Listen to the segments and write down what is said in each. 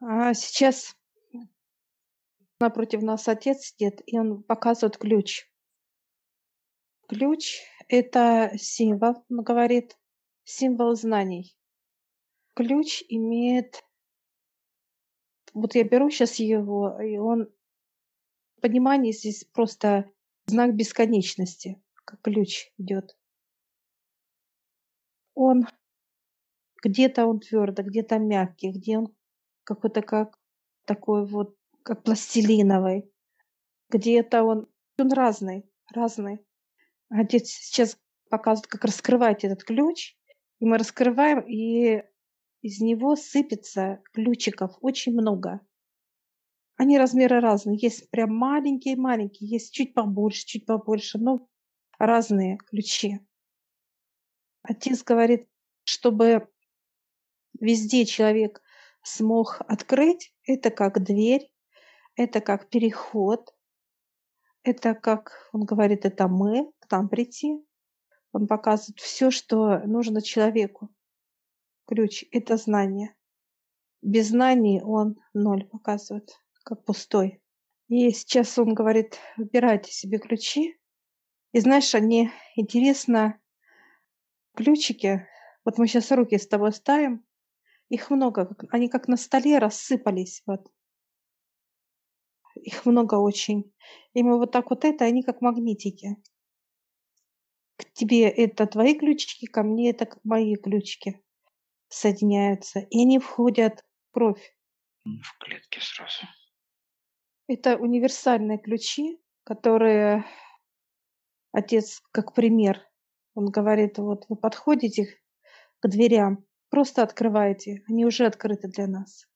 А сейчас напротив нас отец сидит, и он показывает ключ. Ключ- это символ, он говорит, символ знаний. Ключ имеет вот я беру сейчас его, и он понимание здесь просто знак бесконечности, как ключ идет. Он где-то он твердый, где-то мягкий, где он какой-то как такой вот, как пластилиновый, где-то он, он разный, разный. Отец сейчас показывает, как раскрывать этот ключ, и мы раскрываем, и из него сыпется ключиков очень много. Они размеры разные. Есть прям маленькие-маленькие, есть чуть побольше, чуть побольше, но разные ключи. Отец говорит, чтобы везде человек смог открыть, это как дверь, это как переход, это как, он говорит, это мы, к нам прийти. Он показывает все, что нужно человеку. Ключ – это знание. Без знаний он ноль показывает, как пустой. И сейчас он говорит, выбирайте себе ключи. И знаешь, они интересно, ключики, вот мы сейчас руки с тобой ставим, их много, они как на столе рассыпались. Вот. Их много очень. И мы вот так вот это, они как магнитики. К тебе это твои ключики, ко мне это как мои ключики соединяются. И они входят в кровь. В клетке сразу. Это универсальные ключи, которые отец, как пример, он говорит, вот вы подходите к дверям, просто открываете, они уже открыты для нас.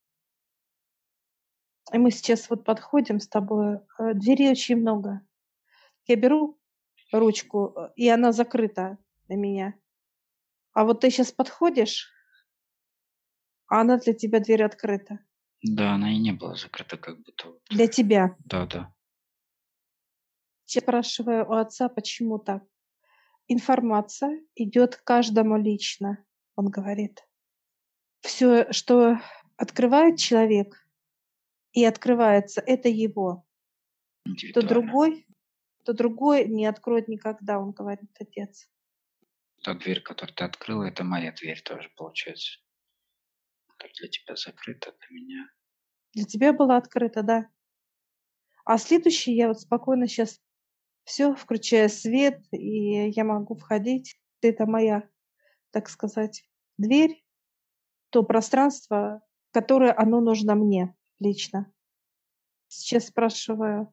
И мы сейчас вот подходим с тобой, э, дверей очень много. Я беру ручку, э, и она закрыта для меня. А вот ты сейчас подходишь, а она для тебя дверь открыта. Да, она и не была закрыта, как будто. Для тебя. Да, да. Я спрашиваю у отца, почему так. Информация идет каждому лично, он говорит. Все, что открывает человек и открывается, это его. То другой, то другой не откроет никогда, он говорит, отец. Та дверь, которую ты открыла, это моя дверь тоже, получается. Так для тебя закрыта, для меня. Для тебя была открыта, да. А следующий я вот спокойно сейчас все, включая свет, и я могу входить. Это моя, так сказать, дверь, то пространство, которое оно нужно мне лично. Сейчас спрашиваю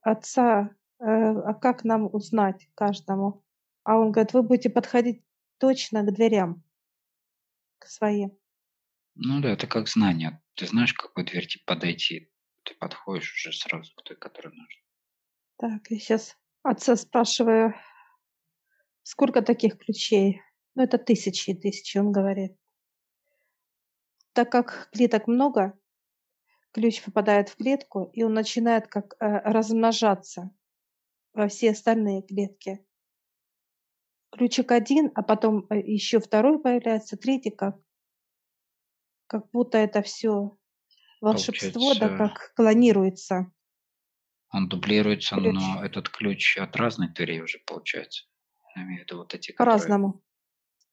отца, э, а как нам узнать каждому? А он говорит, вы будете подходить точно к дверям, к своим. Ну да, это как знание. Ты знаешь, к какой дверь тебе подойти. Ты подходишь уже сразу к той, которая нужна. Так, я сейчас отца спрашиваю, сколько таких ключей? Ну, это тысячи и тысячи, он говорит. Так как клеток много, ключ попадает в клетку, и он начинает как э, размножаться во все остальные клетки. Ключик один, а потом э, еще второй появляется, третий как как будто это все волшебство, да, как клонируется. Он дублируется, ключ. но этот ключ от разных дверей уже получается. Я имею в виду вот эти, которые... По-разному.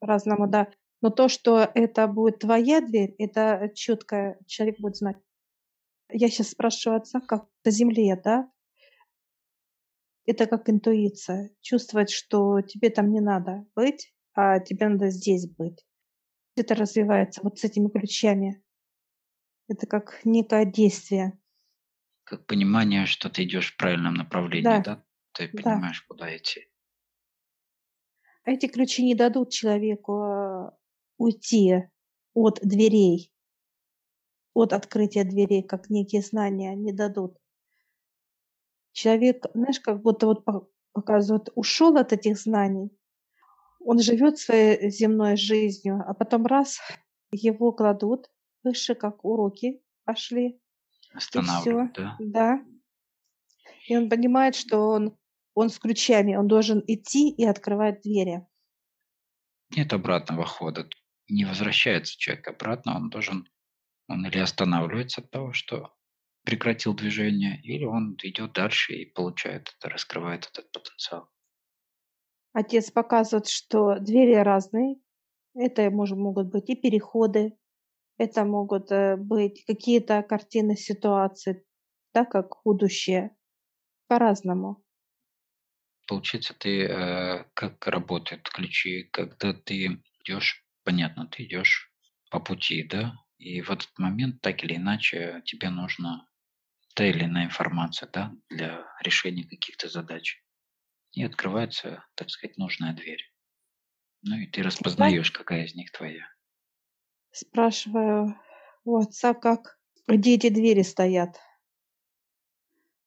По-разному, да. Но то, что это будет твоя дверь, это четко человек будет знать. Я сейчас спрашиваю отца, как на земле, да? Это как интуиция. Чувствовать, что тебе там не надо быть, а тебе надо здесь быть. Это развивается вот с этими ключами. Это как некое действие. Как понимание, что ты идешь в правильном направлении, да? да? Ты понимаешь, да. куда идти. Эти ключи не дадут человеку а, уйти от дверей, от открытия дверей, как некие знания не дадут. Человек, знаешь, как будто вот показывают, ушел от этих знаний, он живет своей земной жизнью, а потом раз его кладут выше, как уроки пошли. Останавливают, да? Да. И он понимает, что он, он с ключами, он должен идти и открывать двери. Нет обратного хода. Не возвращается человек обратно, он должен Он или останавливается от того, что прекратил движение, или он идет дальше и получает это, раскрывает этот потенциал. Отец показывает, что двери разные. Это может, могут быть и переходы, это могут э, быть какие-то картины ситуации, да, как будущее. По-разному. Получается, ты э, как работают ключи, когда ты идешь, понятно, ты идешь по пути, да, и в этот момент так или иначе тебе нужна та или иная информация, да, для решения каких-то задач. И открывается, так сказать, нужная дверь. Ну и ты распознаешь, какая из них твоя. Спрашиваю у отца, как, где эти двери стоят.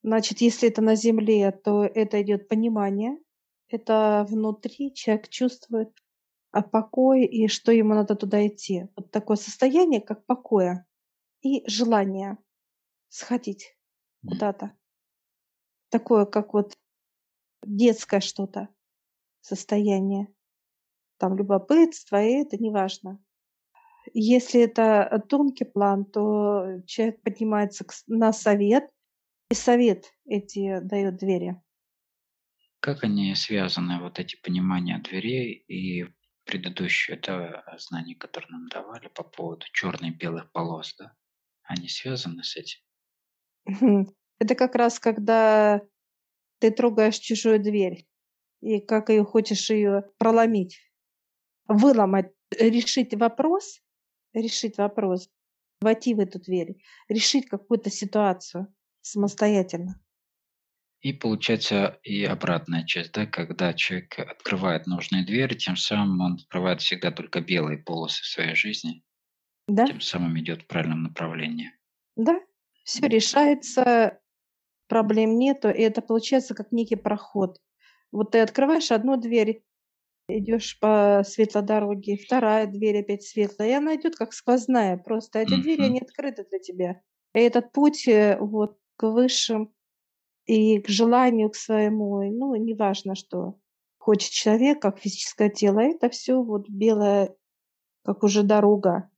Значит, если это на земле, то это идет понимание. Это внутри человек чувствует а покой и что ему надо туда идти. Вот такое состояние, как покоя и желание сходить куда-то. Такое, как вот детское что-то состояние. Там любопытство, и это неважно. Если это тонкий план, то человек поднимается на совет, и совет эти дает двери. Как они связаны, вот эти понимания дверей и предыдущее да, знание, которое нам давали по поводу черных белых полос, да? Они связаны с этим? Это как раз когда ты трогаешь чужую дверь и как ее хочешь ее проломить, выломать, решить вопрос, решить вопрос, войти в эту дверь, решить какую-то ситуацию самостоятельно. И получается и обратная часть, да, когда человек открывает нужные двери, тем самым он открывает всегда только белые полосы в своей жизни, Да, тем самым идет в правильном направлении. да, все решается, проблем нету, и это получается как некий проход. Вот ты открываешь одну дверь, идешь по светлой дороге, вторая дверь опять светлая, и она идет как сквозная, просто эти двери, они открыты для тебя. И этот путь э, вот к высшим и к желанию к своему, ну, неважно, что хочет человек, как физическое тело, это все вот белое, как уже дорога.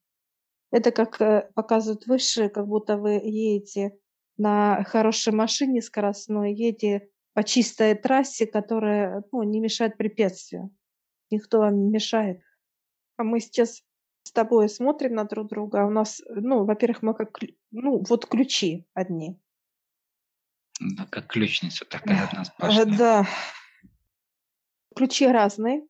Это как э, показывают выше, как будто вы едете на хорошей машине скоростной, едете по чистой трассе, которая ну, не мешает препятствию. Никто вам не мешает. А мы сейчас с тобой смотрим на друг друга. а У нас, ну, во-первых, мы как, ну, вот ключи одни. Да, как ключница такая одна Э, сплошная. Да, ключи разные.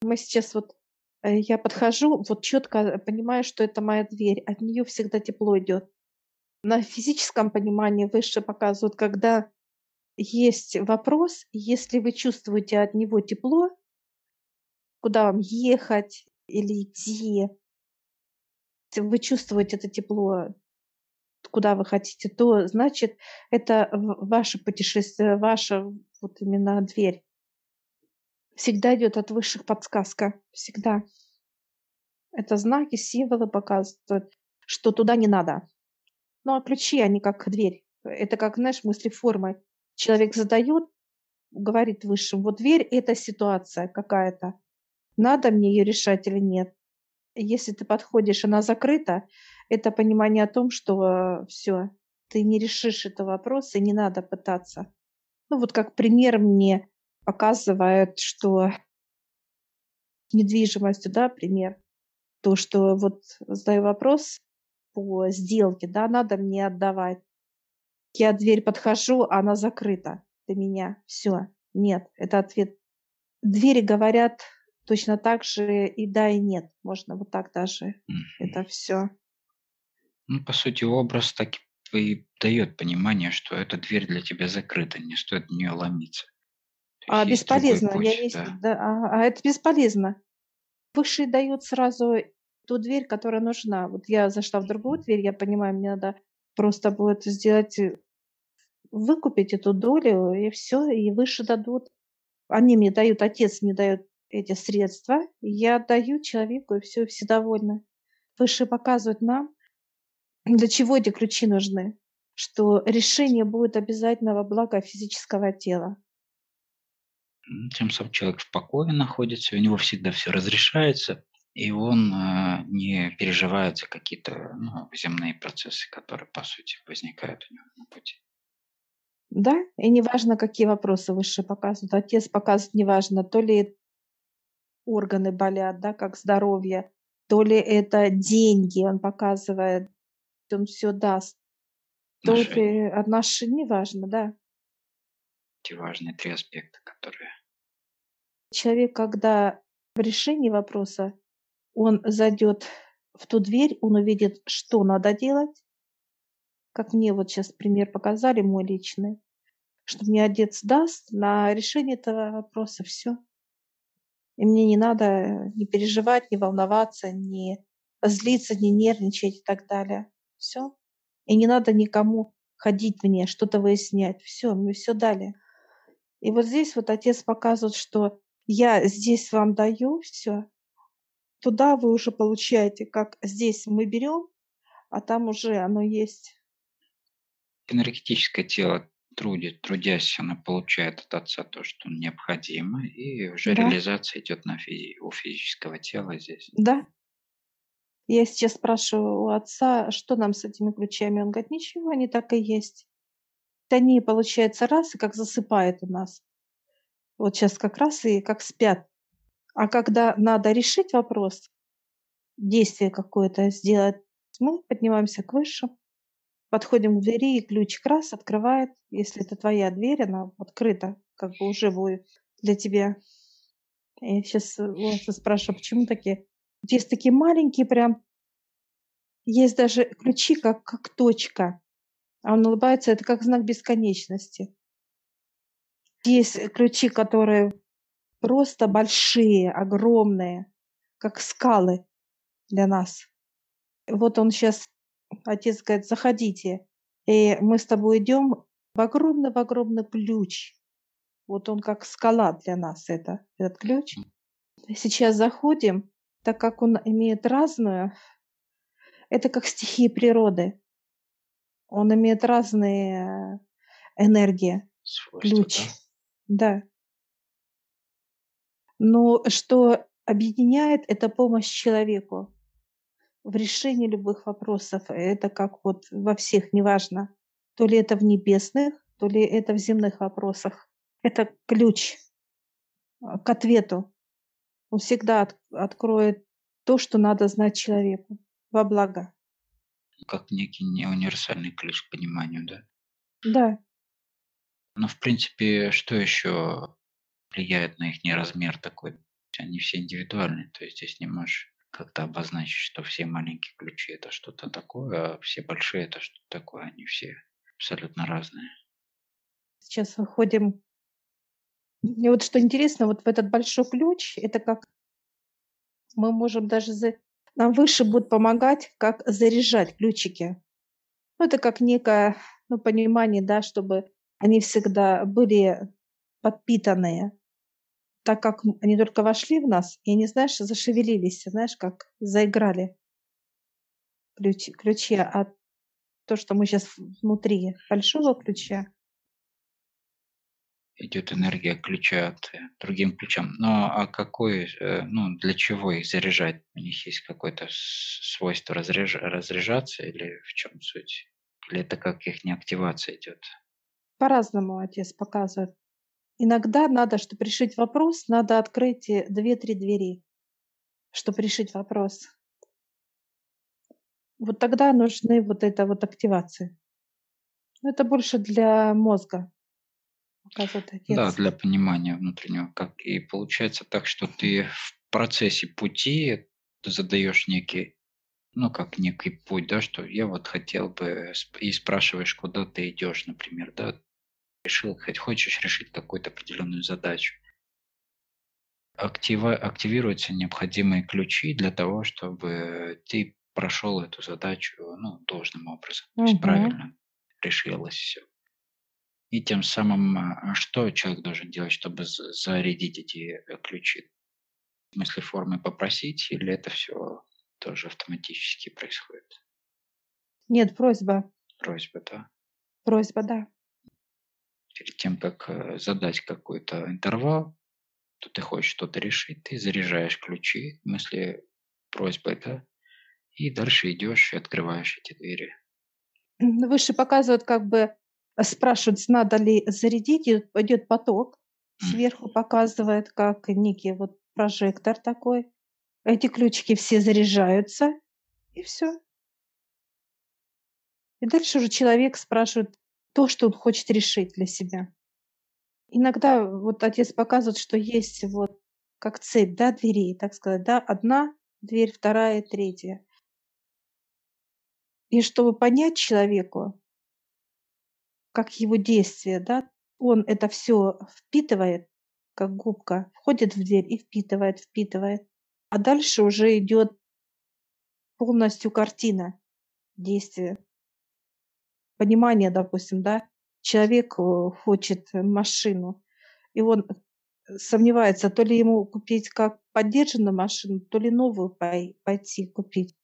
Мы сейчас вот, э, я подхожу, вот четко понимаю, что это моя дверь. От нее всегда тепло идет. На физическом понимании выше показывают, когда есть вопрос, если вы чувствуете от него тепло, куда вам ехать или идти, вы чувствуете это тепло, куда вы хотите, то значит это ваше путешествие, ваша вот именно дверь. Всегда идет от высших подсказка. Всегда. Это знаки, символы показывают, что туда не надо. Ну, а ключи, они как дверь. Это как, знаешь, мысли формы. Человек задает, говорит высшим, вот дверь– это ситуация какая-то. Надо мне ее решать или нет. Если ты подходишь, она закрыта, это понимание о том, что все, ты не решишь этого вопроса, и не надо пытаться. Ну, вот как пример мне показывает, что недвижимостью, да, пример, то, что вот задаю вопрос по сделке, да, надо мне отдавать. Я дверь подхожу, а она закрыта для меня. Все, нет, это ответ. Двери говорят точно так же и да, и нет. Можно вот так даже. Это все. Ну, по сути, образ так и дает понимание, что эта дверь для тебя закрыта, не стоит в нее ломиться. А бесполезно. Я путь, не, с- да. да, а, а это бесполезно. Высший дает сразу ту дверь, которая нужна. Вот я зашла в другую дверь, я понимаю, мне надо просто будет сделать, э, выкупить эту долю, и все, и выше дадут. Они мне дают, отец мне дает эти средства, я отдаю человеку, и все, все довольны. Выше показывают нам, для чего эти ключи нужны. Что решение будет обязательно во благо физического тела. Тем самым человек в покое находится, у него всегда все разрешается, И он э, не переживает за какие-то ну, земные процессы, которые, по сути, возникают у него на пути. Да, и неважно, какие вопросы выше показывают. Отец показывает, неважно, то ли органы болят, да, как здоровье, то ли это деньги он показывает, он все даст. То Отношения. отношения, неважно, да. Эти важные три аспекта, которые... Человек, когда в решении вопроса, он зайдет в ту дверь, он увидит, что надо делать. Как мне вот сейчас пример показали, мой личный, что мне отец даст на решение этого вопроса все. И мне не надо не переживать, не волноваться, не злиться, не нервничать и так далее. Все. И не надо никому ходить мне, что-то выяснять. Все, мне все дали. И вот здесь вот отец показывает, что я здесь вам даю все, туда вы уже получаете, как здесь мы берем, а там уже оно есть. Энергетическое тело трудит, трудясь, она получает от отца то, что необходимо, и уже Да, реализация идет на физи- у физического тела здесь. да. Я сейчас спрашиваю у отца, что нам с этими ключами. Он говорит, ничего, они так и есть. Они, получается, раз, и как засыпает у нас. Вот сейчас как раз и как спят. А когда надо решить вопрос, действие какое-то сделать, мы поднимаемся к высшему, подходим к двери, и ключик раз открывает. Если это твоя дверь, она открыта, как бы уже будет для тебя. Я сейчас спрашиваю, почему такие? Есть такие маленькие прям, есть даже ключи, как, как точка. А он улыбается, это как знак бесконечности. Есть ключи, которые просто большие, огромные, как скалы для нас. Вот он сейчас, отец говорит, заходите. И мы с тобой идем в огромный, в огромный ключ. Вот он как скала для нас, это, этот ключ. Сейчас заходим, так как он имеет разную, это как стихии природы. Он имеет разные энергии, Свойства, ключ. да? Да. Но что объединяет, это помощь человеку в решении любых вопросов. Это как вот во всех, неважно, то ли это в небесных, то ли это в земных вопросах. Это ключ а, к ответу. Он всегда от- откроет то, что надо знать человеку во благо. Как некий не универсальный ключ к пониманию, да? Да, Но, в принципе, что еще влияет на их размер такой? Они все индивидуальны, то есть здесь не можешь как-то обозначить, что все маленькие ключи это что-то такое, а все большие это что-то такое. Они все абсолютно разные. сейчас выходим. И вот что интересно, вот в этот большой ключ, это как мы можем даже за... нам выше будет помогать, как заряжать ключики. Ну, это как некое ну, понимание, да, чтобы они всегда были подпитанные, так как они только вошли в нас, и они, знаешь, зашевелились, знаешь, как заиграли ключи, ключи, а то, что мы сейчас внутри большого ключа, Идет энергия ключа от э, другим ключам. Но а какой, э, ну, для чего их заряжать? У них есть какое-то свойство разряж- разряжаться или в чем суть? Или это как их не активация идет? по-разному отец показывает. Иногда надо, чтобы решить вопрос, надо открыть э, две-три двери, чтобы решить вопрос. Вот тогда нужны вот эта вот активация. Ну, Это больше для мозга, Да, для понимания внутреннего. Как и получается так, что ты в процессе пути задаешь некий, ну как некий путь, да, что я вот хотел бы и спрашиваешь, куда ты идешь, например, да, решил, хоть хочешь решить какую-то определенную задачу. Актива, активируются необходимые ключи для того, чтобы ты прошел эту задачу ну, должным образом, то есть правильно решилось все. И тем самым, а, что человек должен делать, чтобы зарядить эти э, ключи? В смысле формы попросить или это все тоже автоматически происходит? Нет, просьба. Просьба, да. Просьба, да. Перед тем, как э, задать какой-то интервал, то ты хочешь что-то решить, ты заряжаешь ключи, в смысле просьбой, да, и дальше идешь и открываешь эти двери. Выше показывают, как бы спрашивают, надо ли зарядить, идет поток. Сверху показывает, как некий вот прожектор такой. Эти ключики все заряжаются, и все. И дальше уже человек спрашивает то, что он хочет решить для себя. Иногда вот отец показывает, что есть вот как цепь, да, дверей, так сказать, да, одна дверь, вторая, третья. И чтобы понять человеку, как его действие, да, он это все впитывает, как губка, входит в дверь и впитывает, впитывает. А дальше уже идет полностью картина действия. Понимание, допустим, да, человек э, хочет машину, и он сомневается, то ли ему купить как поддержанную машину, то ли новую пойти купить.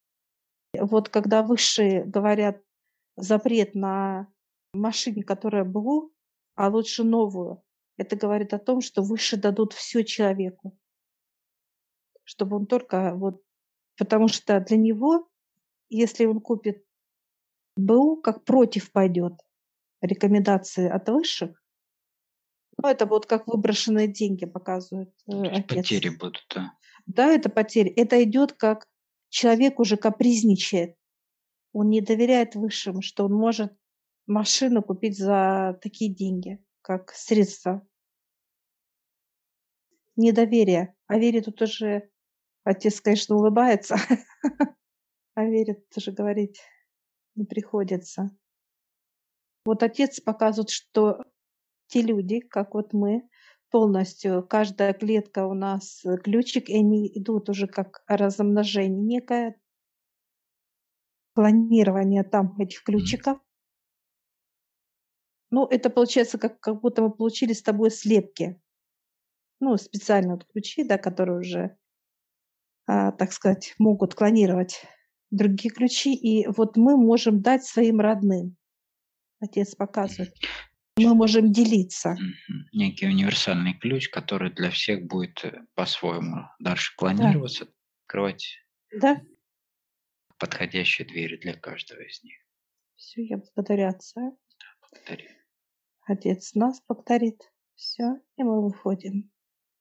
Вот когда высшие говорят запрет на машине, которая БУ, а лучше новую, это говорит о том, что выше дадут все человеку. Чтобы он только вот... Потому что для него, если он купит БУ, как против пойдет рекомендации от высших, ну, это вот как выброшенные деньги показывают э, отец. Потери будут, да. Да, это потери. Это идет как человек уже капризничает. Он не доверяет высшим, что он может машину купить за такие деньги, как средство. Недоверие. А вере тут уже отец, конечно, улыбается, а верит тоже говорить не приходится. Вот отец показывает, что те люди, как вот мы, полностью, каждая клетка у нас ключик, и они идут уже как размножение некое, клонирование там этих ключиков. Ну, это получается, как, как будто мы получили с тобой слепки. Ну, специально вот ключи, да, которые уже, а, так сказать, могут клонировать другие ключи. И вот мы можем дать своим родным. Отец показывает мы можем делиться. Некий универсальный ключ, который для всех будет э, по-своему дальше клонироваться, да. открывать да. подходящие двери для каждого из них. Все, я благодарю Отца. Да, благодарю. Отец нас благодарит. Все, и мы выходим.